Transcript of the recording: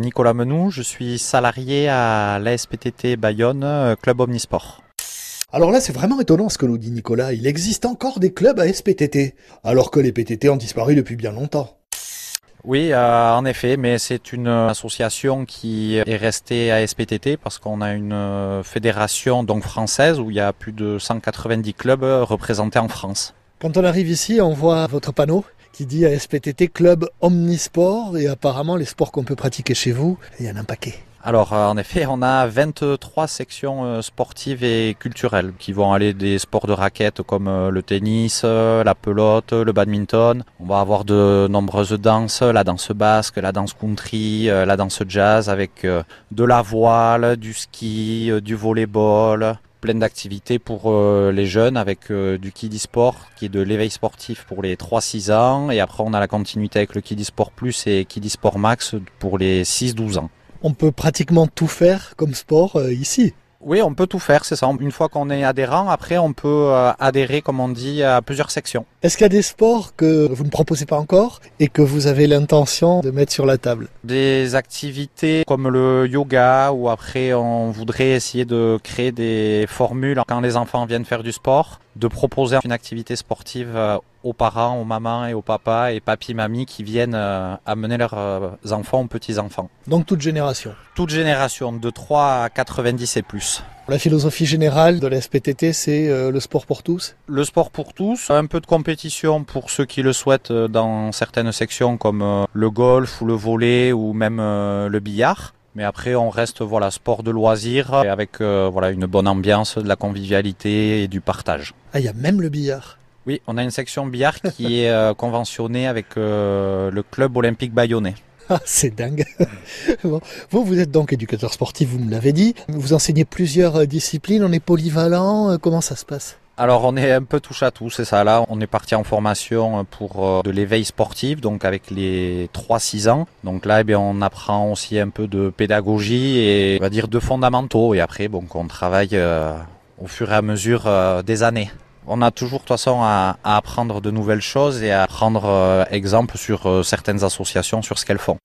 Nicolas Menou, je suis salarié à l'ASPTT Bayonne, euh, club Omnisport. Alors là, c'est vraiment étonnant ce que nous dit Nicolas. Il existe encore des clubs à SPTT, alors que les PTT ont disparu depuis bien longtemps. Oui, euh, en effet, mais c'est une association qui est restée à SPTT parce qu'on a une euh, fédération donc française où il y a plus de 190 clubs représentés en France. Quand on arrive ici, on voit votre panneau qui dit SPTT Club Omnisport et apparemment les sports qu'on peut pratiquer chez vous, il y en a un paquet. Alors euh, en effet, on a 23 sections euh, sportives et culturelles qui vont aller des sports de raquettes comme euh, le tennis, la pelote, le badminton. On va avoir de nombreuses danses, la danse basque, la danse country, la danse jazz avec de la voile, du ski, du volleyball, plein d'activités pour les jeunes avec du kiddie sport qui est de l'éveil sportif pour les 3-6 ans et après on a la continuité avec le kiddie sport plus et kiddie sport max pour les 6-12 ans on peut pratiquement tout faire comme sport euh, ici. Oui, on peut tout faire, c'est ça. Une fois qu'on est adhérent, après on peut euh, adhérer, comme on dit, à plusieurs sections. Est-ce qu'il y a des sports que vous ne proposez pas encore et que vous avez l'intention de mettre sur la table? Des activités comme le yoga, ou après on voudrait essayer de créer des formules quand les enfants viennent faire du sport, de proposer une activité sportive euh, aux parents, aux mamans et aux papas et papy, mamie qui viennent euh, amener leurs euh, enfants aux petits-enfants. Donc toute génération? Toute génération, de 3 à 90 et plus. La philosophie générale de la SPTT, c'est euh, le sport pour tous Le sport pour tous, un peu de compétition pour ceux qui le souhaitent dans certaines sections comme le golf ou le volet ou même le billard. Mais après, on reste voilà sport de loisir avec voilà une bonne ambiance, de la convivialité et du partage. Ah, il y a même le billard. Oui, on a une section billard qui est euh, conventionnée avec euh, le club olympique bayonnais. Ah, c'est dingue. Vous, vous êtes donc éducateur sportif, vous me l'avez dit. Vous enseignez plusieurs euh, disciplines, on est polyvalent. Comment ça se passe? Alors on est un peu touche à tout, c'est ça là. On est parti en formation pour de l'éveil sportif, donc avec les 3-6 ans. Donc là, eh on apprend aussi un peu de pédagogie et on va dire de fondamentaux. Et après, bon, on travaille au fur et à mesure des années. On a toujours de toute façon à, apprendre de nouvelles choses et à prendre euh, exemple sur euh, certaines associations, sur ce qu'elles font.